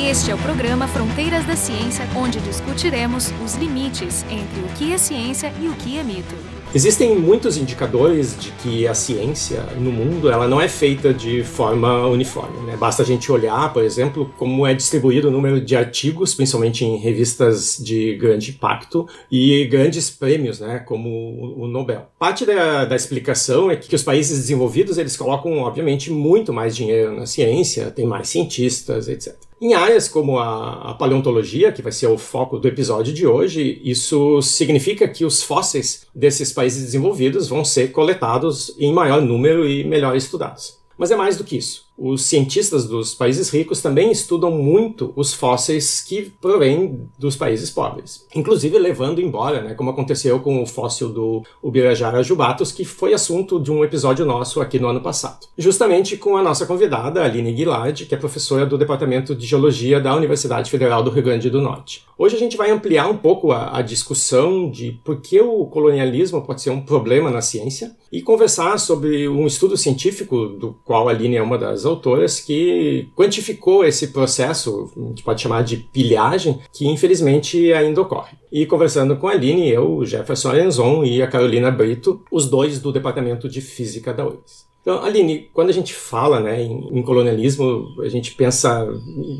Este é o programa Fronteiras da Ciência, onde discutiremos os limites entre o que é ciência e o que é mito. Existem muitos indicadores de que a ciência no mundo ela não é feita de forma uniforme. Né? Basta a gente olhar, por exemplo, como é distribuído o número de artigos, principalmente em revistas de grande impacto, e grandes prêmios, né? como o Nobel. Parte da, da explicação é que os países desenvolvidos eles colocam, obviamente, muito mais dinheiro na ciência, tem mais cientistas, etc. Em áreas como a, a, paleontologia, que vai ser o foco do episódio de hoje, isso significa que os fósseis desses países desenvolvidos vão ser coletados em maior número e melhor estudados. Mas é mais do que isso os cientistas dos países ricos também estudam muito os fósseis que provêm dos países pobres, inclusive levando embora, né, como aconteceu com o fóssil do Ubirajara jubatus, que foi assunto de um episódio nosso aqui no ano passado. Justamente com a nossa convidada, Aline Guilard, que é professora do Departamento de Geologia da Universidade Federal do Rio Grande do Norte. Hoje a gente vai ampliar um pouco a, a discussão de por que o colonialismo pode ser um problema na ciência e conversar sobre um estudo científico do qual a Aline é uma das autoras que quantificou esse processo, a gente pode chamar de pilhagem, que infelizmente ainda ocorre. E conversando com a Aline, eu, Jefferson Arenzon e a Carolina Brito, os dois do Departamento de Física da URGS. Então, Aline, quando a gente fala né, em, em, colonialismo, a gente pensa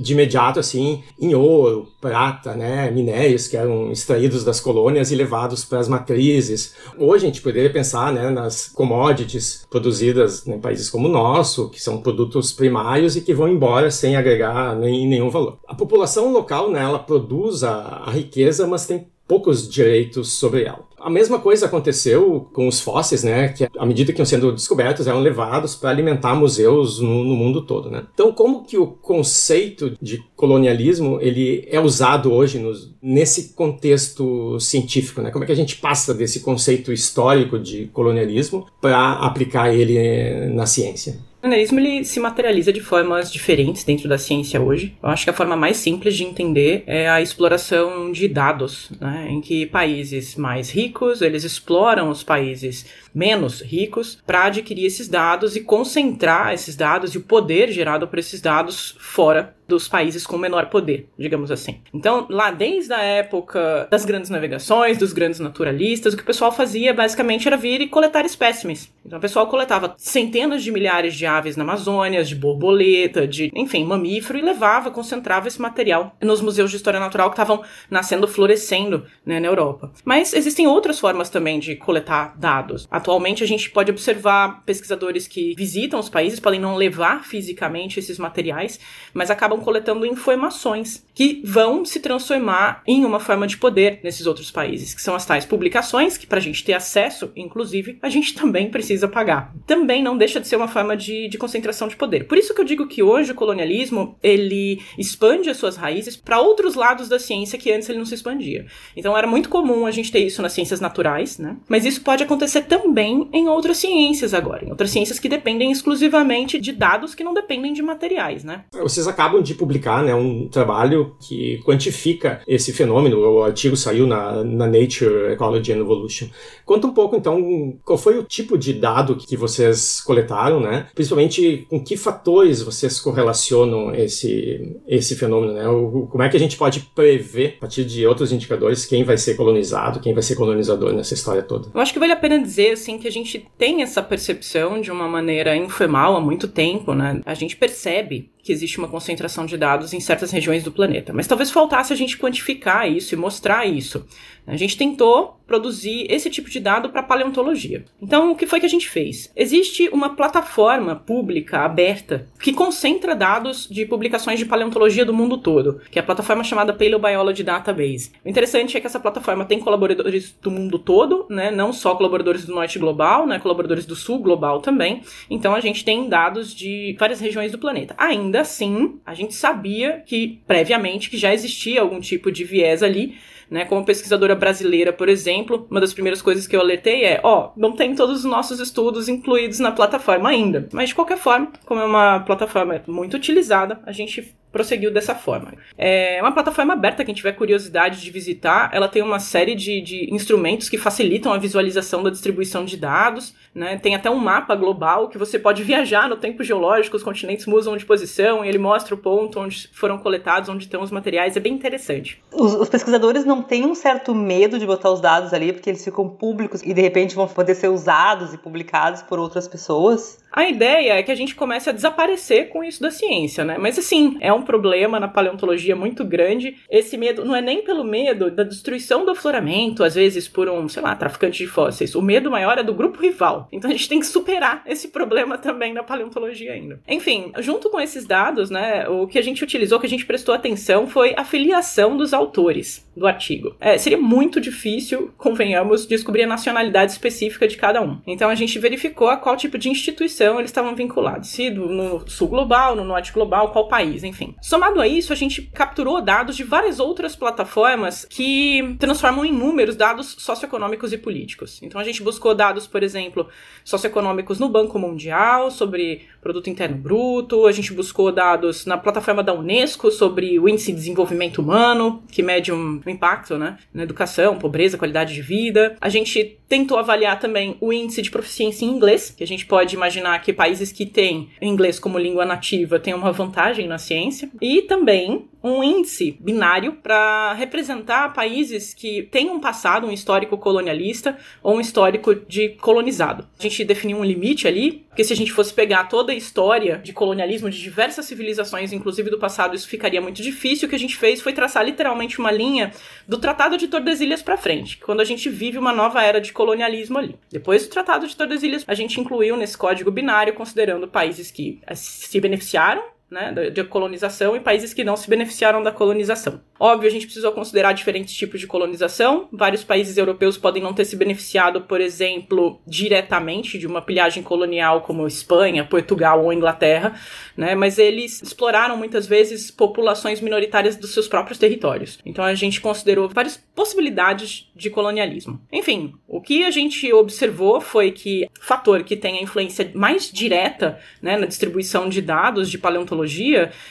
de imediato assim em ouro, prata, né, minérios que eram extraídos das colônias e levados para as matrizes. Hoje a gente poderia pensar né, nas commodities produzidas em países como o nosso, que são produtos primários e que vão embora sem agregar nem, nenhum valor. A população local né, ela produz a, a riqueza, mas tem poucos direitos sobre ela. A mesma coisa aconteceu com os fósseis, né? Que à medida que iam sendo descobertos, eram levados para alimentar museus no, no, mundo todo, né? Então, como que o conceito de colonialismo ele é usado hoje nos, nesse contexto científico, né? Como é que a gente passa desse conceito histórico de colonialismo para aplicar ele na ciência? O colonialismo ele se materializa de formas diferentes dentro da ciência hoje. Eu acho que a forma mais simples de entender é a exploração de dados, né, em que países mais ricos eles exploram os países menos ricos para adquirir esses dados e concentrar esses dados e o poder gerado por esses dados fora dos países com menor poder, digamos assim. Então, lá desde a época das grandes navegações, dos grandes naturalistas, o que o pessoal fazia basicamente era vir e coletar espécimes. Então, o pessoal coletava centenas de milhares de aves na Amazônia, de borboleta, de, enfim, mamífero e levava, concentrava esse material nos museus de história natural que estavam nascendo, florescendo né, na Europa. Mas existem outras formas também de coletar dados. A gente pode observar pesquisadores que visitam os países, podem não levar fisicamente esses materiais, mas acabam acabam coletando informações que vão se transformar em uma forma de poder nesses outros países, que são as tais publicações, que para a gente ter acesso, inclusive, a gente também precisa pagar. Também não deixa de ser uma forma de, de concentração de poder. Por isso que eu digo que hoje o colonialismo, ele expande as suas raízes para outros lados da ciência que antes ele não se expandia. Então era muito comum a gente ter isso nas ciências naturais, né? Mas isso pode acontecer também em outras ciências agora, em outras ciências que dependem exclusivamente de dados que não dependem de materiais, né? Vocês acabam de publicar né, um trabalho que quantifica esse fenômeno. O artigo saiu na, na Nature Ecology and Evolution. Conta um pouco, então, qual foi o tipo de dado que vocês coletaram, né? Principalmente com que fatores vocês correlacionam esse, esse fenômeno, né? O, como é que a gente pode prever, a partir de outros indicadores, quem vai ser colonizado, quem vai ser colonizador nessa história toda? Eu acho que vale a pena dizer, assim, que a gente tem essa percepção de uma maneira informal há muito tempo, né? A gente percebe que existe uma concentração de dados em certas regiões do planeta. Mas talvez faltasse a gente quantificar isso e mostrar isso. A gente tentou produzir esse tipo de dado para paleontologia. Então, o que foi que a gente fez? Existe uma plataforma pública aberta que concentra dados de publicações de paleontologia do mundo todo, que é a plataforma chamada Paleobiology Database. O interessante é que essa plataforma tem colaboradores do mundo todo, né? Não só colaboradores do norte global, né? Colaboradores do sul global também. Então, a gente tem dados de várias regiões do planeta. Ainda assim, a gente sabia que previamente que já existia algum tipo de viés ali né? Como pesquisadora brasileira, por exemplo, uma das primeiras coisas que eu alertei é, ó, não tem todos os nossos estudos incluídos na plataforma ainda. Mas de qualquer forma, como é uma plataforma muito utilizada, a gente prosseguiu dessa forma. É uma plataforma aberta, quem tiver curiosidade de visitar, ela tem uma série de, de instrumentos que facilitam a visualização da distribuição de dados, né? Tem até um mapa global que você pode viajar no tempo geológico, os continentes mudam de posição e ele mostra o ponto onde foram coletados, onde estão os materiais, é bem interessante. Os, os pesquisadores não têm um certo medo de botar os dados ali, porque eles ficam públicos e de repente vão poder ser usados e publicados por outras pessoas? A ideia é que a gente comece a desaparecer com isso da ciência, né? Mas assim, é um problema na paleontologia muito grande. Esse medo não é nem pelo medo da destruição do afloramento, às vezes por um, sei lá, traficante de fósseis. O medo maior é do grupo rival. Então a gente tem que superar esse problema também na paleontologia ainda. Enfim, junto com esses dados, né, o que a gente utilizou, que a gente prestou atenção foi a filiação dos autores do artigo. É, seria muito difícil, convenhamos, descobrir a nacionalidade específica de cada um. Então a gente verificou a qual tipo de instituição eles estavam vinculados, se no sul global, no norte global, qual país, enfim. Somado a isso, a gente capturou dados de várias outras plataformas que transformam em números dados socioeconômicos e políticos. Então a gente buscou dados, por exemplo, socioeconômicos no Banco Mundial sobre produto interno bruto, a gente buscou dados na plataforma da UNESCO sobre o índice de desenvolvimento humano, que mede um impacto, né, na educação, pobreza, qualidade de vida. A gente tentou avaliar também o índice de proficiência em inglês, que a gente pode imaginar imaginar que países que têm inglês como língua nativa têm uma vantagem na ciência. E também um índice binário para representar países que têm um passado, um histórico colonialista ou um histórico de colonizado. A gente definiu um limite ali, porque se a gente fosse pegar toda a história de colonialismo de diversas civilizações, inclusive do passado, isso ficaria muito difícil. O que a gente fez foi traçar literalmente uma linha do Tratado de Tordesilhas para frente, quando a gente vive uma nova era de colonialismo ali. Depois do Tratado de Tordesilhas, a gente incluiu nesse código binário, considerando países que se beneficiaram né, de colonização e países que não se beneficiaram da colonização. Óbvio, a gente precisou considerar diferentes tipos de colonização. Vários países europeus podem não ter se beneficiado, por exemplo, diretamente de uma pilhagem colonial como Espanha, Portugal ou Inglaterra, né, mas eles exploraram muitas vezes populações minoritárias dos seus próprios territórios. Então a gente considerou várias possibilidades de colonialismo. Enfim, o que a gente observou foi que o fator que tem a influência mais direta né, na distribuição de dados de paleontologia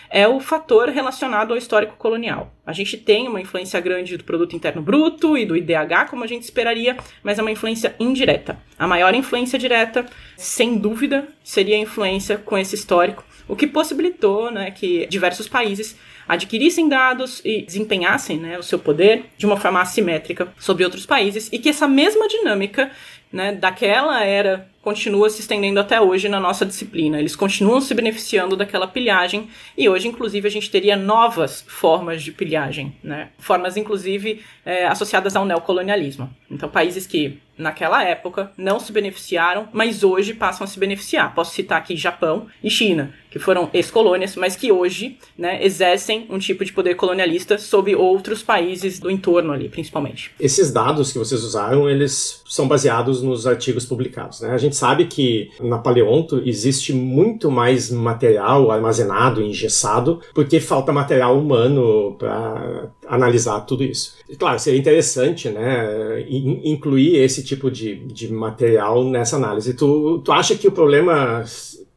é o fator relacionado ao histórico colonial. A gente tem uma influência grande do produto interno bruto e do IDH, como a gente esperaria, mas é uma influência indireta. A maior influência direta, sem dúvida, seria a influência com esse histórico, o que possibilitou né, que diversos países adquirissem dados e desempenhassem né, o seu poder de uma forma assimétrica sobre outros países e que essa mesma dinâmica né, daquela era continua se estendendo até hoje na nossa disciplina. Eles continuam se beneficiando daquela pilhagem e hoje, inclusive, a gente teria novas formas de pilhagem, né? Formas, inclusive, é, associadas ao neocolonialismo. Então, países que naquela época não se beneficiaram, mas hoje passam a se beneficiar. Posso citar aqui Japão e China, que foram ex-colônias, mas que hoje né, exercem um tipo de poder colonialista sobre outros países do entorno ali, principalmente. Esses dados que vocês usaram, eles são baseados nos artigos publicados. Né? A gente sabe que na Paleonto existe muito mais material armazenado, engessado, porque falta material humano para analisar tudo isso. E, claro, seria interessante né, incluir esse tipo de, de material nessa análise. Tu, tu acha que o problema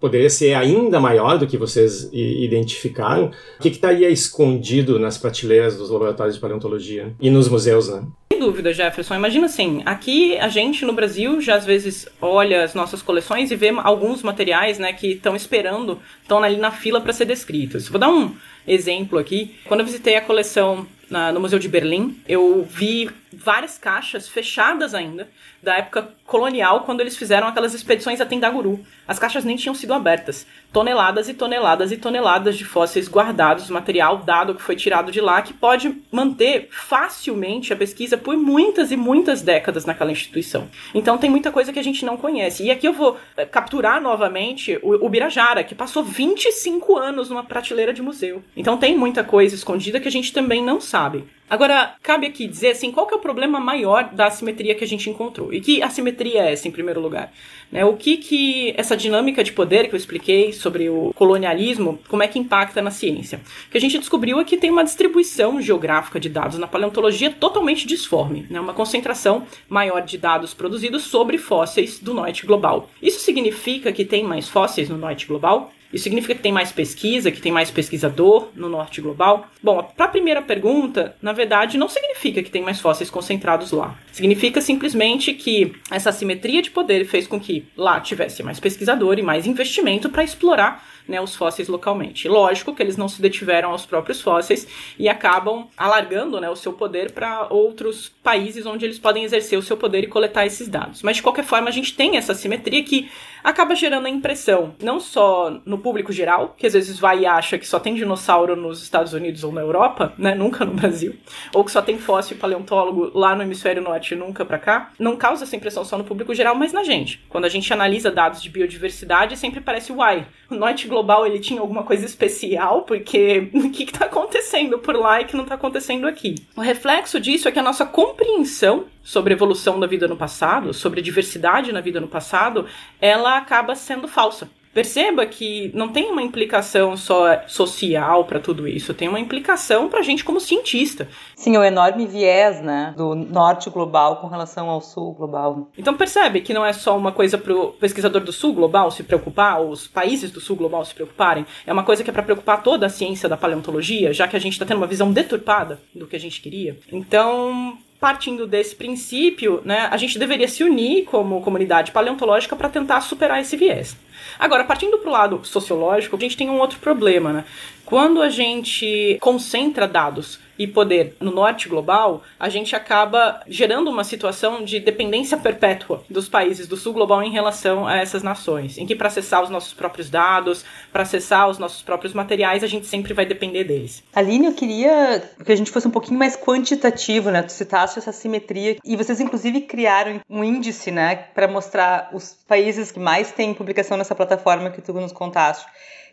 poderia ser ainda maior do que vocês identificaram? O que estaria escondido nas prateleiras dos laboratórios de paleontologia e nos museus, né? Dúvida, Jefferson. Imagina assim, aqui a gente no Brasil já às vezes olha as nossas coleções e vê alguns materiais, né, que estão esperando, estão ali na fila para ser descritos. Vou dar um exemplo aqui. Quando eu visitei a coleção na, no Museu de Berlim, eu vi várias caixas fechadas ainda, da época colonial, quando eles fizeram aquelas expedições a Tendaguru. As caixas nem tinham sido abertas. Toneladas e toneladas e toneladas de fósseis guardados, material dado que foi tirado de lá, que pode manter facilmente a pesquisa por muitas e muitas décadas naquela instituição. Então tem muita coisa que a gente não conhece. E aqui eu vou eh, capturar novamente o, o Birajara, que passou 25 anos numa prateleira de museu. Então tem muita coisa escondida que a gente também não sabe. Agora, cabe aqui dizer assim, qual que é o problema maior da assimetria que a gente encontrou? E que assimetria é essa, em primeiro lugar? Né, o que que essa dinâmica de poder que eu expliquei sobre o colonialismo, como é que impacta na ciência? O que a gente descobriu é que tem uma distribuição geográfica de dados na paleontologia totalmente disforme, né, uma concentração maior de dados produzidos sobre fósseis do norte global. Isso significa que tem mais fósseis no norte global? Isso significa que tem mais pesquisa, que tem mais pesquisador no norte global? Bom, para a primeira pergunta, na verdade, não significa que tem mais fósseis concentrados lá. Significa simplesmente que essa assimetria de poder fez com que lá tivesse mais pesquisador e mais investimento para explorar né, os fósseis localmente. Lógico que eles não se detiveram aos próprios fósseis e acabam alargando né, o seu poder para outros países onde eles podem exercer o seu poder e coletar esses dados. Mas de qualquer forma, a gente tem essa simetria que acaba gerando a impressão, não só no público geral, que às vezes vai e acha que só tem dinossauro nos Estados Unidos ou na Europa, né, nunca no Brasil, ou que só tem fóssil paleontólogo lá no hemisfério norte e nunca para cá, não causa essa impressão só no público geral, mas na gente. Quando a gente analisa dados de biodiversidade, sempre parece, uai, o norte global ele tinha alguma coisa especial, porque o que está acontecendo por lá e que não está acontecendo aqui? O reflexo disso é que a nossa compreensão sobre a evolução da vida no passado, sobre a diversidade na vida no passado, ela acaba sendo falsa. Perceba que não tem uma implicação só social para tudo isso, tem uma implicação para a gente como cientista. Sim, o enorme viés, né, do norte global com relação ao sul global. Então percebe que não é só uma coisa para o pesquisador do sul global se preocupar, os países do sul global se preocuparem, é uma coisa que é para preocupar toda a ciência da paleontologia, já que a gente está tendo uma visão deturpada do que a gente queria. Então partindo desse princípio, né, a gente deveria se unir como comunidade paleontológica para tentar superar esse viés. Agora, partindo para o lado sociológico, a gente tem um outro problema, né? Quando a gente concentra dados e poder no norte global, a gente acaba gerando uma situação de dependência perpétua dos países do sul global em relação a essas nações, em que para acessar os nossos próprios dados, para acessar os nossos próprios materiais, a gente sempre vai depender deles. Aline, eu queria que a gente fosse um pouquinho mais quantitativo, né? Tu citaste essa simetria e vocês inclusive criaram um índice, né, para mostrar os países que mais têm publicação nessa plataforma que tu nos contaste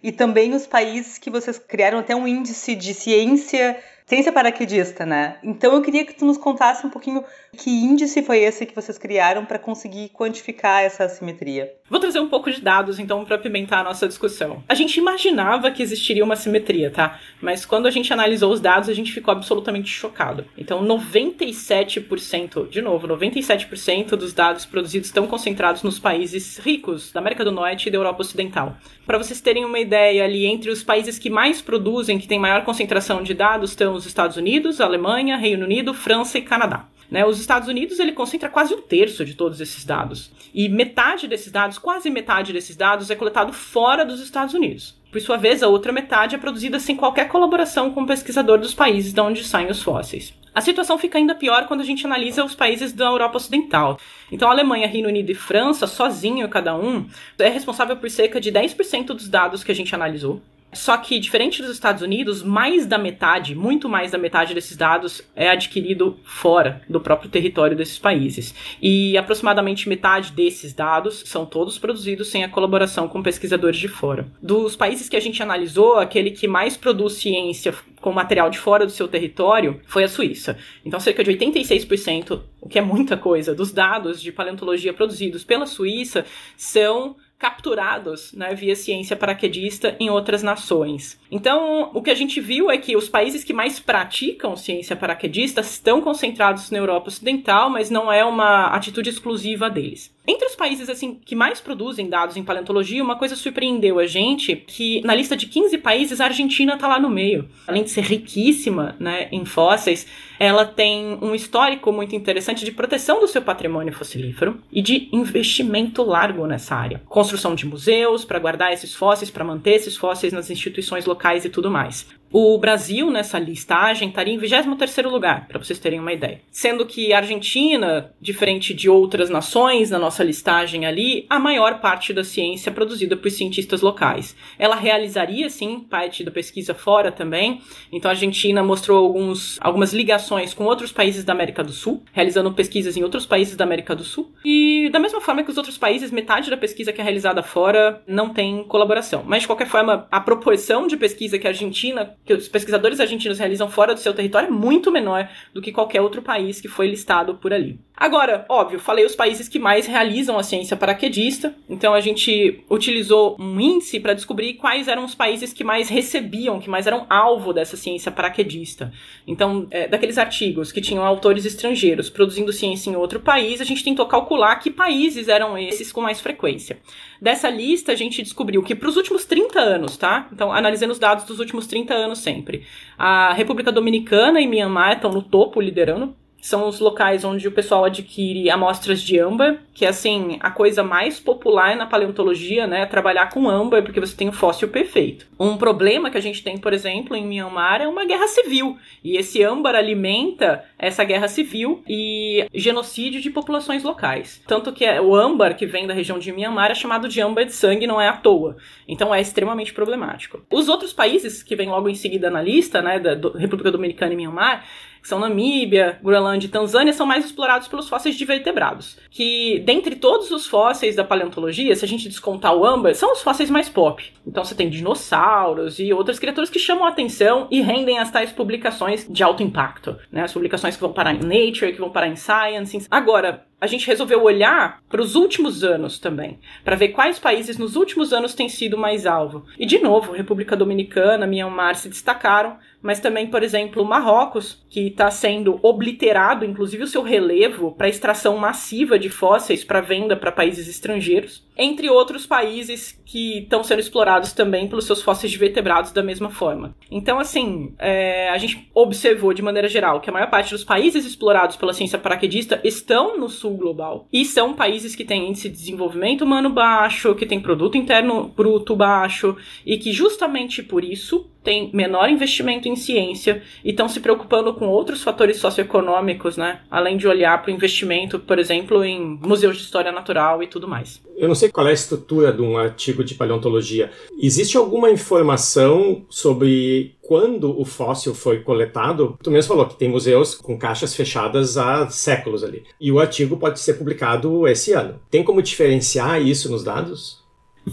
e também os países que vocês criaram até um índice de ciência ciência paraquedista, né? Então eu queria que tu nos contasse um pouquinho que índice foi esse que vocês criaram para conseguir quantificar essa assimetria. Vou trazer um pouco de dados então para pimentar a nossa discussão. A gente imaginava que existiria uma simetria, tá? Mas quando a gente analisou os dados, a gente ficou absolutamente chocado. Então 97%, de novo, 97% dos dados produzidos estão concentrados nos países ricos da América do Norte e da Europa Ocidental. Para vocês terem uma ideia ali entre os países que mais produzem, que têm maior concentração de dados, estão os Estados Unidos, Alemanha, Reino Unido, França e Canadá. Né, os Estados Unidos ele concentra quase um terço de todos esses dados. E metade desses dados, quase metade desses dados, é coletado fora dos Estados Unidos. Por sua vez, a outra metade é produzida sem qualquer colaboração com o pesquisador dos países de onde saem os fósseis. A situação fica ainda pior quando a gente analisa os países da Europa Ocidental. Então, a Alemanha, Reino Unido e França, sozinho cada um, é responsável por cerca de 10% dos dados que a gente analisou. Só que, diferente dos Estados Unidos, mais da metade, muito mais da metade desses dados é adquirido fora do próprio território desses países. E aproximadamente metade desses dados são todos produzidos sem a colaboração com pesquisadores de fora. Dos países que a gente analisou, aquele que mais produz ciência com material de fora do seu território foi a Suíça. Então, cerca de 86%, o que é muita coisa, dos dados de paleontologia produzidos pela Suíça são capturados né, via ciência paraquedista em outras nações. Então, o que a gente viu é que os países que mais praticam ciência paraquedista estão concentrados na Europa Ocidental, mas não é uma atitude exclusiva deles. Entre os países assim que mais produzem dados em paleontologia, uma coisa surpreendeu a gente, que na lista de 15 países a Argentina está lá no meio. Além de ser riquíssima, né, em fósseis, ela tem um histórico muito interessante de proteção do seu patrimônio fossilífero e de investimento largo nessa área. Construção de museus para guardar esses fósseis, para manter esses fósseis nas instituições locais e tudo mais. O Brasil, nessa listagem, estaria em 23º lugar, para vocês terem uma ideia. Sendo que a Argentina, diferente de outras nações na nossa listagem ali, a maior parte da ciência é produzida por cientistas locais. Ela realizaria, sim, parte da pesquisa fora também. Então a Argentina mostrou alguns, algumas ligações com outros países da América do Sul, realizando pesquisas em outros países da América do Sul. E da mesma forma que os outros países, metade da pesquisa que é realizada fora não tem colaboração. Mas de qualquer forma, a proporção de pesquisa que a Argentina que os pesquisadores argentinos realizam fora do seu território é muito menor do que qualquer outro país que foi listado por ali. Agora, óbvio, falei os países que mais realizam a ciência paraquedista, então a gente utilizou um índice para descobrir quais eram os países que mais recebiam, que mais eram alvo dessa ciência paraquedista. Então, é, daqueles artigos que tinham autores estrangeiros produzindo ciência em outro país, a gente tentou calcular que países eram esses com mais frequência. Dessa lista, a gente descobriu que para os últimos 30 anos, tá? Então, analisando os dados dos últimos 30 anos sempre, a República Dominicana e Myanmar estão no topo, liderando são os locais onde o pessoal adquire amostras de âmbar, que é assim, a coisa mais popular na paleontologia, né, trabalhar com âmbar, porque você tem o fóssil perfeito. Um problema que a gente tem, por exemplo, em Myanmar é uma guerra civil, e esse âmbar alimenta essa guerra civil e genocídio de populações locais. Tanto que é, o âmbar que vem da região de Myanmar é chamado de âmbar de sangue, não é à toa. Então é extremamente problemático. Os outros países que vêm logo em seguida na lista, né, da República Dominicana e Myanmar, que são Namíbia, Groenlândia e Tanzânia, são mais explorados pelos fósseis de vertebrados. Que, dentre todos os fósseis da paleontologia, se a gente descontar o âmbar, são os fósseis mais pop. Então você tem dinossauros e outras criaturas que chamam a atenção e rendem as tais publicações de alto impacto. Né? As publicações que vão parar em Nature, que vão parar em Science. Agora, a gente resolveu olhar para os últimos anos também, para ver quais países nos últimos anos têm sido mais alvo. E de novo, República Dominicana, Myanmar se destacaram, mas também, por exemplo, Marrocos, que está sendo obliterado, inclusive o seu relevo, para extração massiva de fósseis para venda para países estrangeiros, entre outros países que estão sendo explorados também pelos seus fósseis de vertebrados da mesma forma. Então, assim, é, a gente observou de maneira geral que a maior parte dos países explorados pela ciência paraquedista estão no sul global. E são países que têm índice de desenvolvimento humano baixo, que têm produto interno bruto baixo, e que justamente por isso têm menor investimento em ciência e estão se preocupando com outros fatores socioeconômicos, né? Além de olhar para o investimento, por exemplo, em museus de história natural e tudo mais. Eu não sei qual é a estrutura de um artigo de paleontologia. Existe alguma informação sobre quando o fóssil foi coletado? Tu mesmo falou que tem museus com caixas fechadas há séculos ali. E o artigo pode ser publicado esse ano. Tem como diferenciar isso nos dados?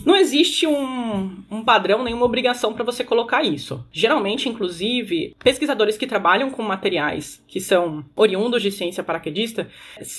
Não existe um, um padrão, nenhuma obrigação para você colocar isso. Geralmente, inclusive, pesquisadores que trabalham com materiais que são oriundos de ciência paraquedista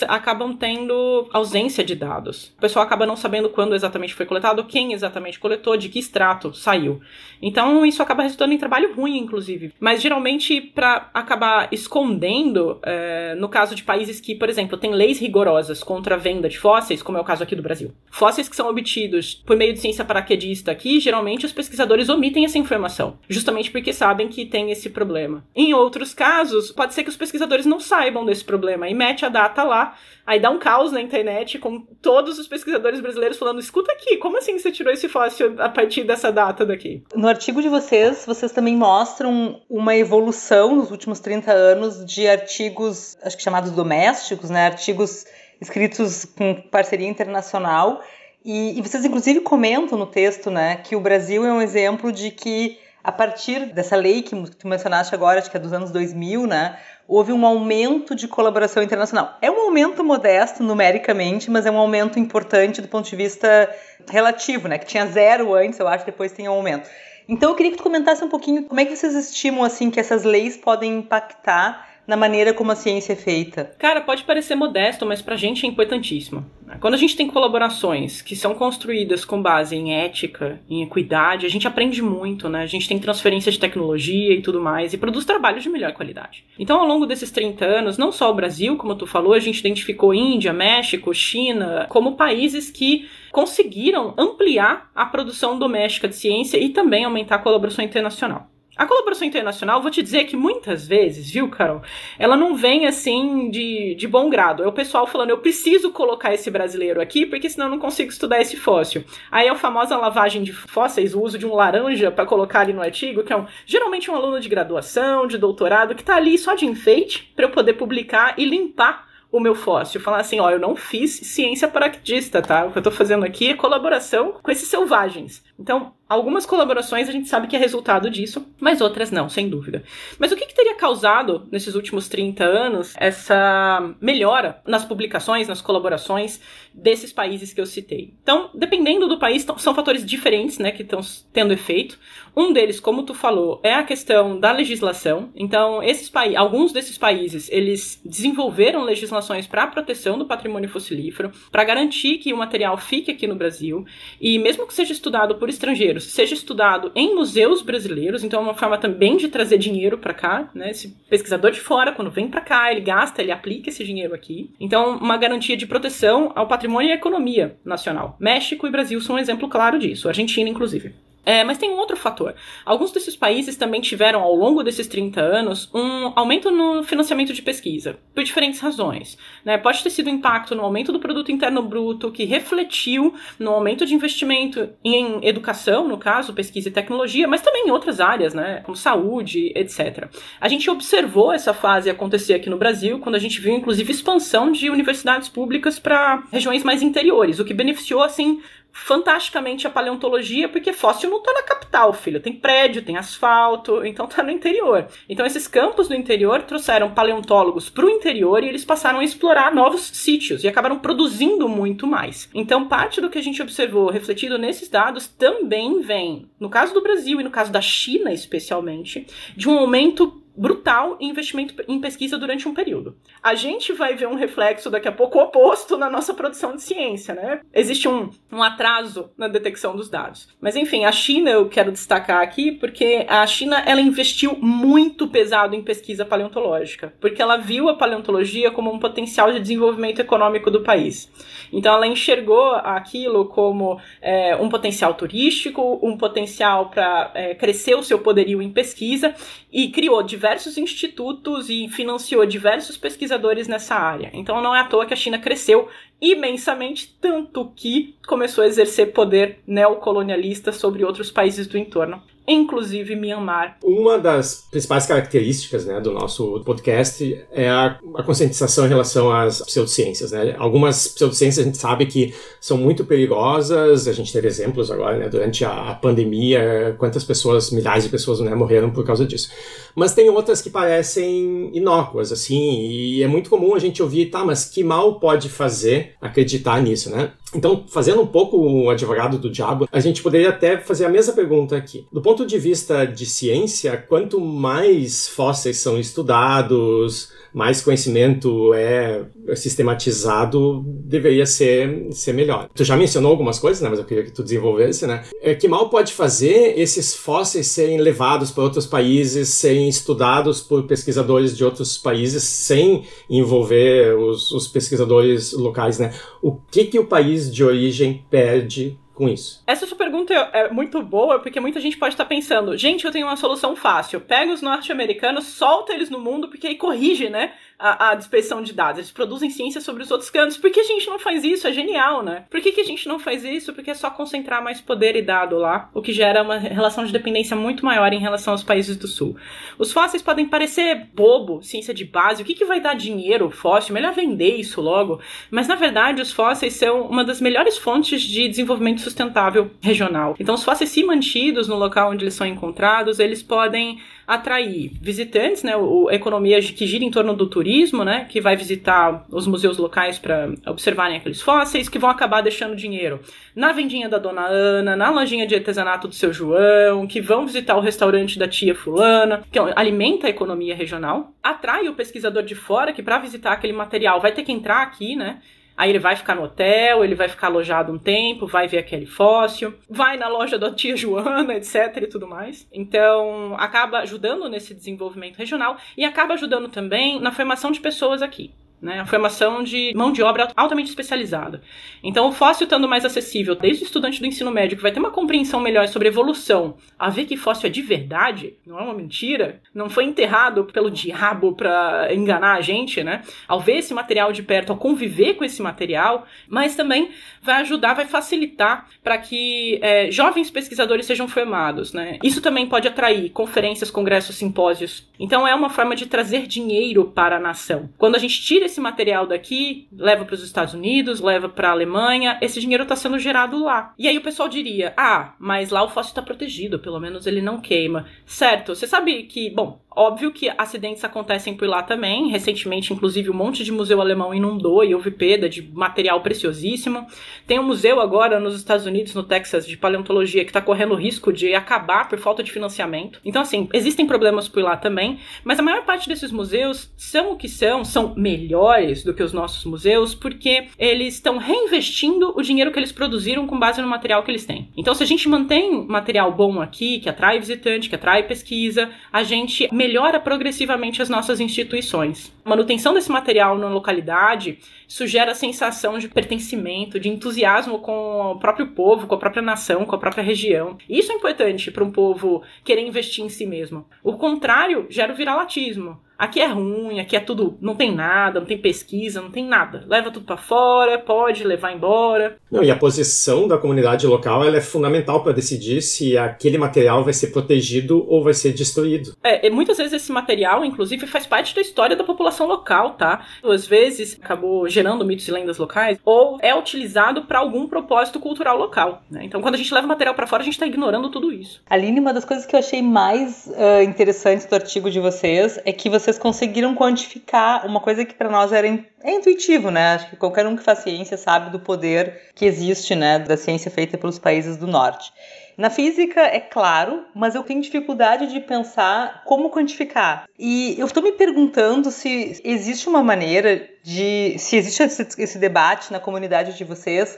acabam tendo ausência de dados. O pessoal acaba não sabendo quando exatamente foi coletado, quem exatamente coletou, de que extrato saiu. Então, isso acaba resultando em trabalho ruim, inclusive. Mas geralmente, para acabar escondendo, é, no caso de países que, por exemplo, têm leis rigorosas contra a venda de fósseis, como é o caso aqui do Brasil. Fósseis que são obtidos por meio meio de ciência paraquedista aqui, geralmente os pesquisadores omitem essa informação, justamente porque sabem que tem esse problema. Em outros casos, pode ser que os pesquisadores não saibam desse problema e mete a data lá, aí dá um caos na internet com todos os pesquisadores brasileiros falando: escuta aqui, como assim você tirou esse fóssil a partir dessa data daqui? No artigo de vocês, vocês também mostram uma evolução nos últimos 30 anos de artigos, acho que chamados domésticos, né? Artigos escritos com parceria internacional e, e, vocês, inclusive, comentam no texto né, que o Brasil é um exemplo de que, a partir dessa lei que tu mencionaste agora, acho que é dos anos 2000, né, houve um aumento de colaboração internacional. É um aumento modesto numericamente, mas é um aumento importante do ponto de vista relativo, né, que tinha zero antes, eu acho, depois tem um aumento. Então, eu queria que tu comentasse um pouquinho como é que vocês estimam assim que essas leis podem impactar na maneira como a ciência é feita? Cara, pode parecer modesto, mas pra gente é importantíssimo. Quando a gente tem colaborações que são construídas com base em ética, em equidade, a gente aprende muito, né? A gente tem transferência de tecnologia e tudo mais e produz trabalhos de melhor qualidade. Então, ao longo desses 30 anos, não só o Brasil, como tu falou, a gente identificou Índia, México, China como países que conseguiram ampliar a produção doméstica de ciência e também aumentar a colaboração internacional. A colaboração internacional, vou te dizer que muitas vezes, viu, Carol, ela não vem assim de, de bom grado. É o pessoal falando, eu preciso colocar esse brasileiro aqui, porque senão eu não consigo estudar esse fóssil. Aí é a famosa lavagem de fósseis, o uso de um laranja para colocar ali no artigo, que é um, geralmente um aluno de graduação, de doutorado, que tá ali só de enfeite para eu poder publicar e limpar o meu fóssil. Falar assim, ó, eu não fiz ciência paraquedista, tá? O que eu tô fazendo aqui é colaboração com esses selvagens. Então, Algumas colaborações a gente sabe que é resultado disso, mas outras não, sem dúvida. Mas o que, que, teria causado, nesses últimos 30 anos, essa melhora nas publicações, nas colaborações desses países que eu citei? Então, dependendo do país, são fatores diferentes né, que estão tendo efeito. Um deles, como tu falou, é a questão da legislação. Então, esses países, alguns desses países, eles desenvolveram legislações para a proteção do patrimônio fossilífero, para garantir que o material fique aqui no Brasil, e mesmo que seja estudado por estrangeiros, seja estudado em museus brasileiros, então é uma forma também de trazer dinheiro para cá, né? Esse pesquisador de fora, quando vem para cá, ele gasta, ele aplica esse dinheiro aqui. Então, uma garantia de proteção ao patrimônio e à economia nacional. México e Brasil são um exemplo claro disso, Argentina inclusive. É, mas tem um outro fator. Alguns desses países também tiveram, ao longo desses 30 anos, um aumento no financiamento de pesquisa, por diferentes razões. Né? Pode ter sido impacto no aumento do produto interno bruto, que refletiu no aumento de investimento em educação, no caso, pesquisa e tecnologia, mas também em outras áreas, né? como saúde, etc. A gente observou essa fase acontecer aqui no Brasil, quando a gente viu, inclusive, expansão de universidades públicas para regiões mais interiores, o que beneficiou, assim, fantasticamente a paleontologia, porque fóssil não tá na capital, filho. Tem prédio, tem asfalto, então tá no interior. Então esses campos do interior trouxeram paleontólogos para o interior e eles passaram a explorar novos sítios e acabaram produzindo muito mais. Então parte do que a gente observou refletido nesses dados também vem, no caso do Brasil e no caso da China especialmente, de um aumento brutal em investimento em pesquisa durante um período. A gente vai ver um reflexo daqui a pouco oposto na nossa produção de ciência, né? Existe um, um atraso na detecção dos dados. Mas enfim, a China eu quero destacar aqui porque a China ela investiu muito pesado em pesquisa paleontológica, porque ela viu a paleontologia como um potencial de desenvolvimento econômico do país. Então ela enxergou aquilo como é, um potencial turístico, um potencial para é, crescer o seu poderio em pesquisa e criou diversos institutos e financiou diversos pesquisadores nessa área. Então não é à toa que a China cresceu imensamente, tanto que começou a exercer poder neocolonialista sobre outros países do entorno inclusive Myanmar. Uma das principais características né, do nosso podcast é a, a, conscientização em relação às pseudociências. Né? Algumas pseudociências a gente sabe que são muito perigosas, a gente teve exemplos agora, né, durante a, a pandemia, quantas pessoas, milhares de pessoas né, morreram por causa disso. Mas tem outras que parecem inócuas, assim, e é muito comum a gente ouvir, tá, mas que mal pode fazer acreditar nisso, né? Então, fazendo um pouco o advogado do diabo, a gente poderia até fazer a mesma pergunta aqui. Do ponto de vista de ciência, quanto mais fósseis são estudados, mais conhecimento é sistematizado, deveria ser, ser melhor. Tu já mencionou algumas coisas, né? Mas eu queria que tu desenvolvesse, né? É que mal pode fazer esses fósseis serem levados para outros países, serem estudados por pesquisadores de outros países, sem envolver os, os pesquisadores locais, né? O que que o país de origem perde com isso? Essa sua pergunta é muito boa, porque muita gente pode estar pensando, gente, eu tenho uma solução fácil. Pega os norte-americanos, solta eles no mundo, porque aí corrige, né? A, a dispersão de dados, eles produzem ciência sobre os outros cantos. Por que a gente não faz isso? É genial, né? Por que, que a gente não faz isso? Porque é só concentrar mais poder e dado lá, o que gera uma relação de dependência muito maior em relação aos países do sul. Os fósseis podem parecer bobo, ciência de base, o que, que vai dar dinheiro fóssil? Melhor vender isso logo. Mas na verdade, os fósseis são uma das melhores fontes de desenvolvimento sustentável regional. Então, os fósseis, se mantidos no local onde eles são encontrados, eles podem atrair visitantes, né? a economia que gira em torno do turismo, né? Que vai visitar os museus locais para observarem aqueles fósseis, que vão acabar deixando dinheiro na vendinha da dona Ana, na lojinha de artesanato do seu João, que vão visitar o restaurante da tia fulana, que alimenta a economia regional, atrai o pesquisador de fora que para visitar aquele material vai ter que entrar aqui, né? Aí ele vai ficar no hotel, ele vai ficar alojado um tempo, vai ver aquele fóssil, vai na loja da tia Joana, etc e tudo mais. Então, acaba ajudando nesse desenvolvimento regional e acaba ajudando também na formação de pessoas aqui né? A formação de mão de obra altamente especializada. Então, o fóssil estando mais acessível, desde o estudante do ensino médio, que vai ter uma compreensão melhor sobre evolução, a ver que fóssil é de verdade, não é uma mentira, não foi enterrado pelo diabo para enganar a gente, né? Ao ver esse material de perto, ao conviver com esse material, mas também vai ajudar, vai facilitar para que é, jovens pesquisadores sejam formados, né? Isso também pode atrair conferências, congressos, simpósios. Então, é uma forma de trazer dinheiro para a nação. Quando a gente tira esse esse material daqui leva para os Estados Unidos, leva para a Alemanha, esse dinheiro está sendo gerado lá. E aí o pessoal diria: ah, mas lá o fóssil está protegido, pelo menos ele não queima. Certo, você sabe que, bom, Óbvio que acidentes acontecem por lá também. Recentemente, inclusive, um monte de museu alemão inundou e houve perda de material preciosíssimo. Tem um museu agora nos Estados Unidos, no Texas, de paleontologia, que está correndo risco de acabar por falta de financiamento. Então, assim, existem problemas por lá também, mas a maior parte desses museus são o que são, são melhores do que os nossos museus, porque eles estão reinvestindo o dinheiro que eles produziram com base no material que eles têm. Então, se a gente mantém material bom aqui, que atrai visitante, que atrai pesquisa, a gente progressivamente as nossas instituições. A manutenção desse material na localidade sugere a sensação de pertencimento, de entusiasmo com o próprio povo, com a própria nação, com a própria região. Isso é importante para um povo querer investir em si mesmo. O contrário gera o viralatismo. Aqui é ruim, aqui é tudo, não tem nada, não tem pesquisa, não tem nada. Leva tudo para fora, pode levar embora. Não, e a posição da comunidade local ela é fundamental para decidir se aquele material vai ser protegido ou vai ser destruído. É, muitas vezes esse material, inclusive, faz parte da história da população local, tá? Às vezes acabou gerando mitos e lendas locais, ou é utilizado para algum propósito cultural local. Né? Então, quando a gente leva material para fora, a gente está ignorando tudo isso. Aline, uma das coisas que eu achei mais uh, interessantes do artigo de vocês é que vocês conseguiram quantificar uma coisa que para nós era in é intuitivo, né? Acho que qualquer um que faz ciência sabe do poder que existe, né, da ciência feita pelos países do norte. Na física, é claro, mas eu tenho dificuldade de pensar como quantificar. E eu estou me perguntando se existe uma maneira de. Se existe esse, esse debate na comunidade de vocês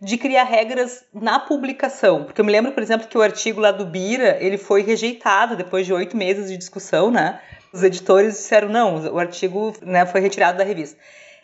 de criar regras na publicação. Porque eu me lembro, por exemplo, que o artigo lá do Bira, ele foi rejeitado depois de oito meses de discussão, né? Os editores disseram, não, o artigo né, foi retirado da revista.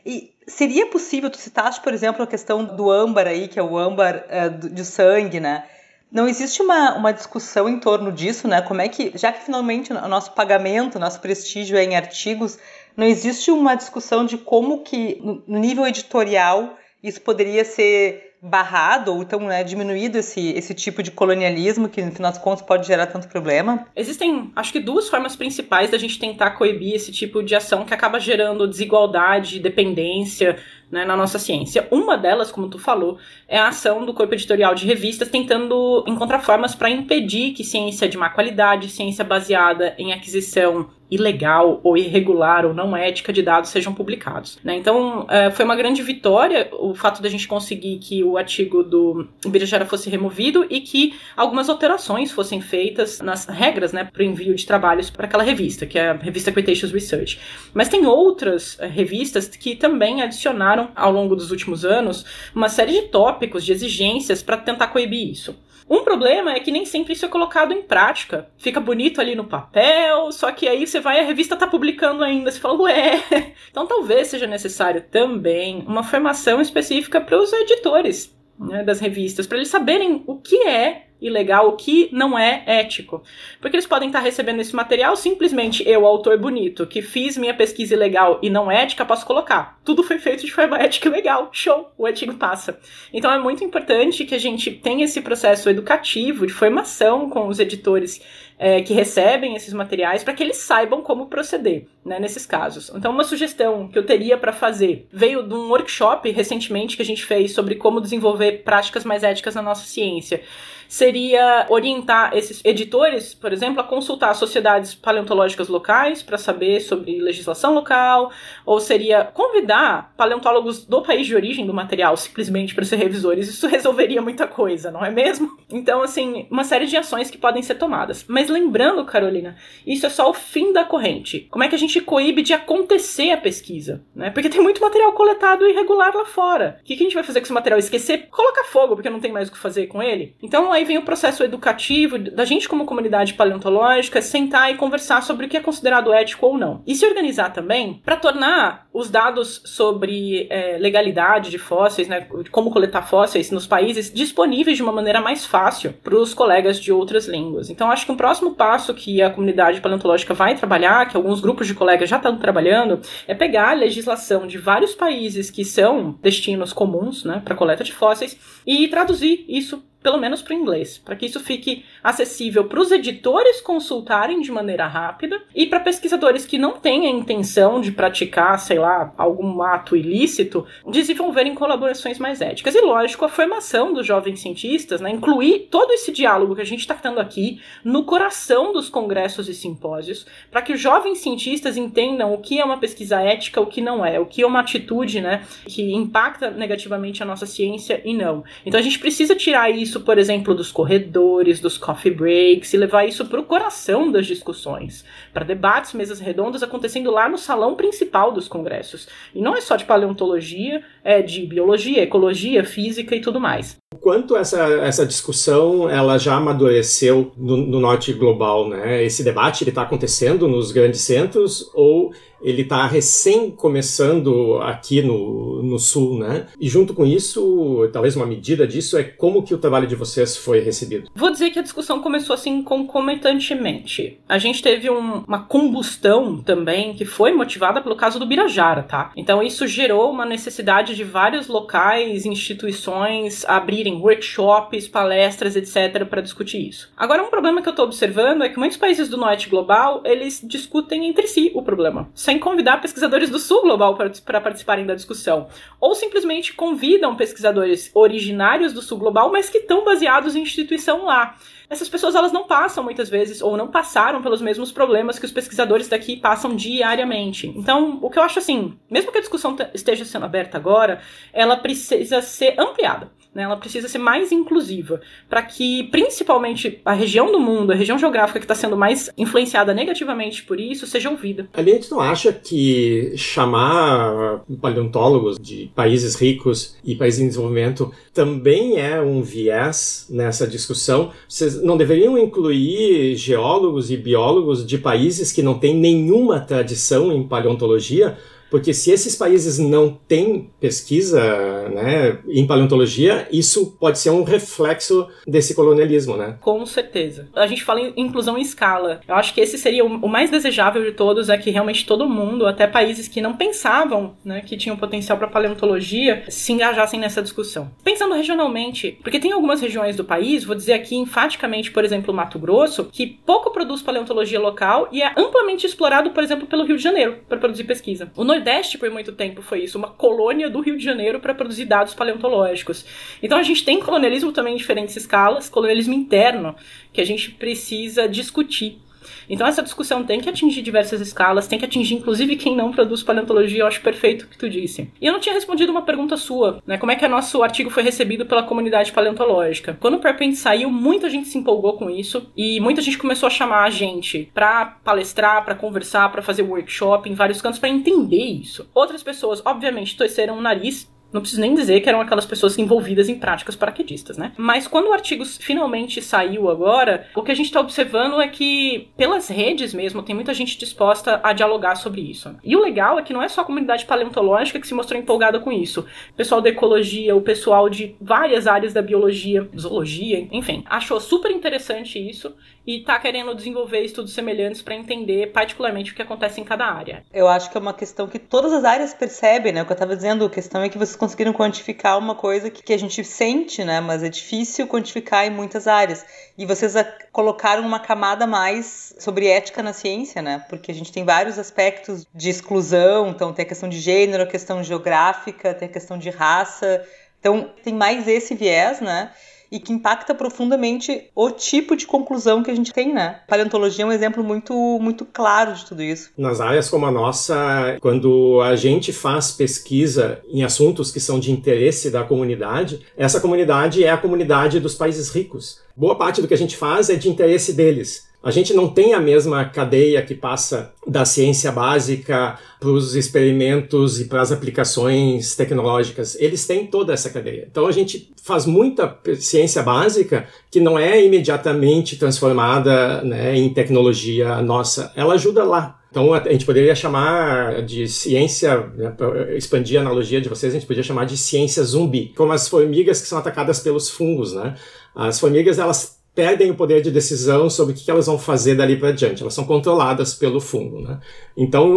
E seria possível, tu citaste, por exemplo, a questão do âmbar aí, que é o âmbar uh, de sangue, né? Não existe uma, uma discussão em torno disso, né? Como é que, já que finalmente o nosso pagamento, nosso prestígio é em artigos, não existe uma discussão de como que, no nível editorial, isso poderia ser barrado ou então né, diminuído esse, esse tipo de colonialismo que no final das contas pode gerar tanto problema? Existem, acho que duas formas principais da gente tentar coibir esse tipo de ação que acaba gerando desigualdade, dependência, né, na nossa ciência. Uma delas, como tu falou, é a ação do corpo editorial de revistas tentando encontrar formas para impedir que ciência de má qualidade, ciência baseada em aquisição ilegal ou irregular ou não ética de dados sejam publicados. Né? Então, é, foi uma grande vitória o fato da gente conseguir que o artigo do Ibirajara fosse removido e que algumas alterações fossem feitas nas regras né, para o envio de trabalhos para aquela revista, que é a revista Cretaceous Research. Mas tem outras é, revistas que também adicionaram ao longo dos últimos anos uma série de tópicos, de exigências para tentar coibir isso. Um problema é que nem sempre isso é colocado em prática. Fica bonito ali no papel, só que aí você vai a revista tá publicando ainda, você fala, ué. Então talvez seja necessário também uma formação específica para os editores né, das revistas, para eles saberem o que é ilegal, o que não é ético. Porque eles podem estar recebendo esse material, simplesmente eu, autor bonito, que fiz minha pesquisa ilegal e não ética, posso colocar. Tudo foi feito de forma ética e legal. Show! O artigo passa. Então é muito importante que a gente tenha esse processo educativo, de formação com os editores é, que recebem esses materiais para que eles saibam como proceder né, nesses casos. Então, uma sugestão que eu teria para fazer veio de um workshop recentemente que a gente fez sobre como desenvolver práticas mais éticas na nossa ciência seria orientar esses editores, por exemplo, a consultar sociedades paleontológicas locais para saber sobre legislação local, ou seria convidar paleontólogos do país de origem do material simplesmente para ser revisores. Isso resolveria muita coisa, não é mesmo? Então, assim, uma série de ações que podem ser tomadas. Mas lembrando, Carolina, isso é só o fim da corrente. Como é que a gente coíbe de acontecer a pesquisa? Né? Porque tem muito material coletado irregular lá fora. O que a gente vai fazer com esse material? Esquecer? Colocar fogo, porque não tem mais o que fazer com ele? Então, aí vem o processo educativo da gente como comunidade paleontológica sentar e conversar sobre o que é considerado ético ou não. E se organizar também para tornar os dados sobre é, legalidade de fósseis, né, como coletar fósseis nos países disponíveis de uma maneira mais fácil para os colegas de outras línguas. Então acho que um próximo passo que a comunidade paleontológica vai trabalhar, que alguns grupos de colegas já estão trabalhando, é pegar a legislação de vários países que são destinos comuns, né, para coleta de fósseis e traduzir isso pelo menos para o inglês, para que isso fique acessível para os editores consultarem de maneira rápida e para pesquisadores que não têm a intenção de praticar, sei lá, algum ato ilícito, desenvolverem colaborações mais éticas. E lógico, a formação dos jovens cientistas, né, incluir todo esse diálogo que a gente está tendo aqui no coração dos congressos e simpósios, para que os jovens cientistas entendam o que é uma pesquisa ética, o que não é, o que é uma atitude, né, que impacta negativamente a nossa ciência e não. Então a gente precisa tirar isso, por exemplo, dos corredores, dos coffee breaks e levar isso para o coração das discussões, para debates, mesas redondas acontecendo lá no salão principal dos congressos. E não é só de paleontologia, é de biologia, ecologia, física e tudo mais. O quanto essa, essa discussão ela já amadureceu no, no norte global, né? Esse debate ele está acontecendo nos grandes centros ou ele está recém começando aqui no, no sul, né? E junto com isso, talvez uma medida disso é como que o trabalho de vocês foi recebido. Vou dizer que a discussão começou assim concomitantemente. A gente teve um, uma combustão também que foi motivada pelo caso do Birajara, tá? Então isso gerou uma necessidade de vários locais, instituições abrirem workshops, palestras, etc, para discutir isso. Agora um problema que eu estou observando é que muitos países do norte global, eles discutem entre si o problema, sem convidar pesquisadores do Sul Global para participarem da discussão. Ou simplesmente convidam pesquisadores originários do Sul Global, mas que estão baseados em instituição lá. Essas pessoas elas não passam muitas vezes ou não passaram pelos mesmos problemas que os pesquisadores daqui passam diariamente. Então, o que eu acho assim, mesmo que a discussão esteja sendo aberta agora, ela precisa ser ampliada. Né, ela precisa ser mais inclusiva, para que principalmente a região do mundo, a região geográfica que está sendo mais influenciada negativamente por isso, seja ouvida. A gente não acha que chamar paleontólogos de países ricos e países em desenvolvimento também é um viés nessa discussão? Vocês não deveriam incluir geólogos e biólogos de países que não têm nenhuma tradição em paleontologia? Porque se esses países não têm pesquisa né, em paleontologia, isso pode ser um reflexo desse colonialismo, né? Com certeza. A gente fala em inclusão em escala. Eu acho que esse seria o mais desejável de todos, é que realmente todo mundo, até países que não pensavam né, que tinham potencial para paleontologia, se engajassem nessa discussão. Pensando regionalmente, porque tem algumas regiões do país, vou dizer aqui enfaticamente, por exemplo, Mato Grosso, que pouco produz paleontologia local e é amplamente explorado, por exemplo, pelo Rio de Janeiro para produzir pesquisa. O Nordeste, por muito tempo, foi isso, uma colônia do Rio de Janeiro para produzir dados paleontológicos. Então a gente tem colonialismo também em diferentes escalas, colonialismo interno, que a gente precisa discutir. Então essa discussão tem que atingir diversas escalas, tem que atingir inclusive quem não produz paleontologia, eu acho perfeito o que tu disse. E eu não tinha respondido uma pergunta sua, né? Como é que o nosso artigo foi recebido pela comunidade paleontológica? Quando o Perpend saiu, muita gente se empolgou com isso e muita gente começou a chamar a gente para palestrar, para conversar, para fazer workshop em vários cantos para entender isso. Outras pessoas, obviamente, torceram o nariz não preciso nem dizer que eram aquelas pessoas envolvidas em práticas paraquedistas, né? Mas quando o artigo finalmente saiu agora, o que a gente está observando é que, pelas redes mesmo, tem muita gente disposta a dialogar sobre isso. E o legal é que não é só a comunidade paleontológica que se mostrou empolgada com isso. O pessoal da ecologia, o pessoal de várias áreas da biologia, zoologia, enfim, achou super interessante isso e está querendo desenvolver estudos semelhantes para entender particularmente o que acontece em cada área. Eu acho que é uma questão que todas as áreas percebem, né? O que eu estava dizendo, a questão é que vocês conseguiram quantificar uma coisa que, que a gente sente, né? Mas é difícil quantificar em muitas áreas. E vocês colocaram uma camada mais sobre ética na ciência, né? Porque a gente tem vários aspectos de exclusão, então tem a questão de gênero, a questão geográfica, tem a questão de raça. Então tem mais esse viés, né? E que impacta profundamente o tipo de conclusão que a gente tem, né? Paleontologia é um exemplo muito, muito claro de tudo isso. Nas áreas como a nossa, quando a gente faz pesquisa em assuntos que são de interesse da comunidade, essa comunidade é a comunidade dos países ricos. Boa parte do que a gente faz é de interesse deles. A gente não tem a mesma cadeia que passa da ciência básica para os experimentos e para as aplicações tecnológicas. Eles têm toda essa cadeia. Então a gente faz muita ciência básica que não é imediatamente transformada né, em tecnologia nossa. Ela ajuda lá. Então a gente poderia chamar de ciência, né, expandir a analogia de vocês, a gente poderia chamar de ciência zumbi, como as formigas que são atacadas pelos fungos, né? As formigas elas perdem o poder de decisão sobre o que elas vão fazer dali para diante. Elas são controladas pelo fundo. Né? Então,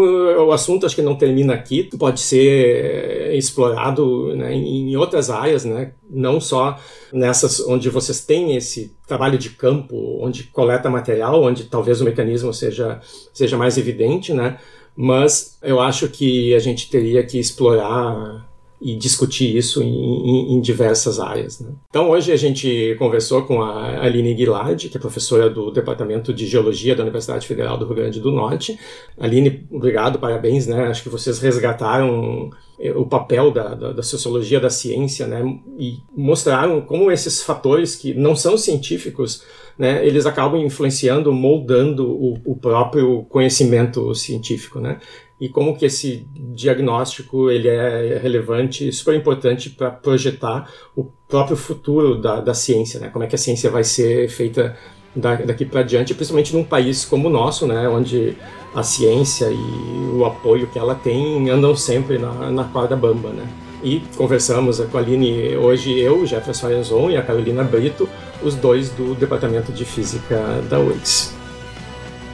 o assunto acho que não termina aqui, pode ser explorado né, em outras áreas, né? não só nessas onde vocês têm esse trabalho de campo, onde coleta material, onde talvez o mecanismo seja, seja mais evidente, né? mas eu acho que a gente teria que explorar e discutir isso em, em, em diversas áreas. Né? Então, hoje a gente conversou com a Aline Guilard, que é professora do Departamento de Geologia da Universidade Federal do Rio Grande do Norte. Aline, obrigado, parabéns, né? Acho que vocês resgataram eh, o papel da, da, da, sociologia da ciência, né? E mostraram como esses fatores que não são científicos, né? Eles acabam influenciando, moldando o, o próprio conhecimento científico, né? E como que esse diagnóstico ele é relevante, super importante para projetar o próprio futuro da, da ciência, né? Como é que a ciência vai ser feita daqui para diante, principalmente num país como o nosso, né? Onde a ciência e o apoio que ela tem andam sempre na, na corda bamba, né? E conversamos com a Aline hoje, eu, Jefferson Arenzon e a Carolina Brito, os dois do Departamento de Física da URGS.